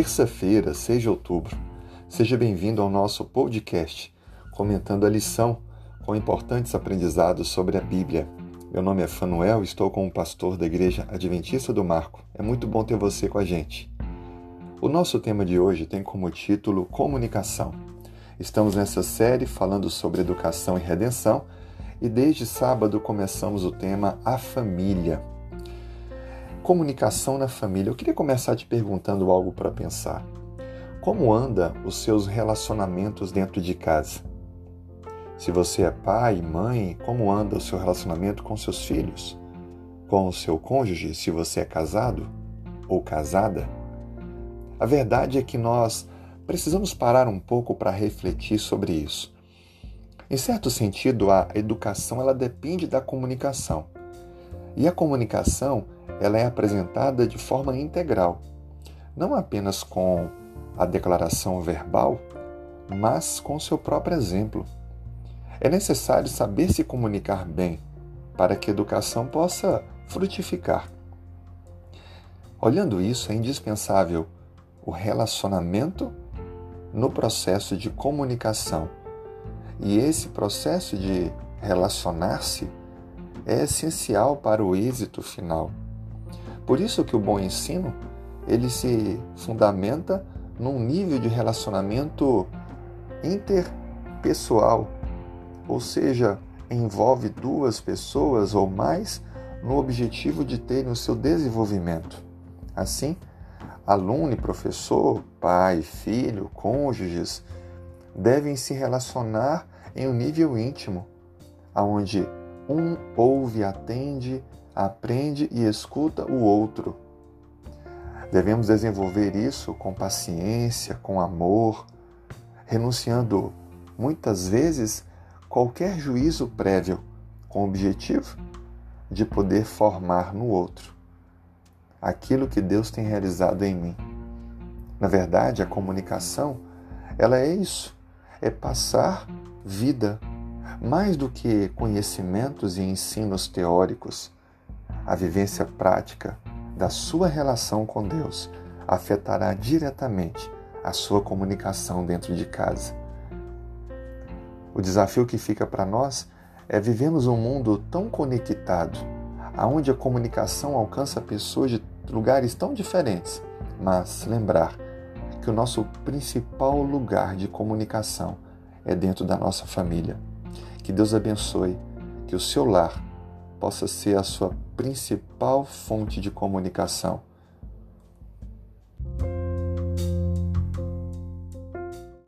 Terça-feira, 6 de outubro. Seja bem-vindo ao nosso podcast, comentando a lição com importantes aprendizados sobre a Bíblia. Meu nome é Fanuel, estou como pastor da Igreja Adventista do Marco. É muito bom ter você com a gente. O nosso tema de hoje tem como título Comunicação. Estamos nessa série falando sobre educação e redenção e desde sábado começamos o tema A Família comunicação na família. Eu queria começar te perguntando algo para pensar. Como anda os seus relacionamentos dentro de casa? Se você é pai mãe, como anda o seu relacionamento com seus filhos? Com o seu cônjuge, se você é casado ou casada? A verdade é que nós precisamos parar um pouco para refletir sobre isso. Em certo sentido, a educação ela depende da comunicação. E a comunicação ela é apresentada de forma integral, não apenas com a declaração verbal, mas com seu próprio exemplo. É necessário saber se comunicar bem para que a educação possa frutificar. Olhando isso, é indispensável o relacionamento no processo de comunicação. E esse processo de relacionar-se é essencial para o êxito final. Por isso que o bom ensino, ele se fundamenta num nível de relacionamento interpessoal, ou seja, envolve duas pessoas ou mais no objetivo de terem o seu desenvolvimento. Assim, aluno e professor, pai, filho, cônjuges devem se relacionar em um nível íntimo, aonde um ouve, atende, aprende e escuta o outro. Devemos desenvolver isso com paciência, com amor, renunciando muitas vezes qualquer juízo prévio, com o objetivo de poder formar no outro aquilo que Deus tem realizado em mim. Na verdade, a comunicação, ela é isso, é passar vida, mais do que conhecimentos e ensinos teóricos a vivência prática da sua relação com Deus afetará diretamente a sua comunicação dentro de casa. O desafio que fica para nós é vivermos um mundo tão conectado, aonde a comunicação alcança pessoas de lugares tão diferentes, mas lembrar que o nosso principal lugar de comunicação é dentro da nossa família. Que Deus abençoe, que o seu lar possa ser a sua principal fonte de comunicação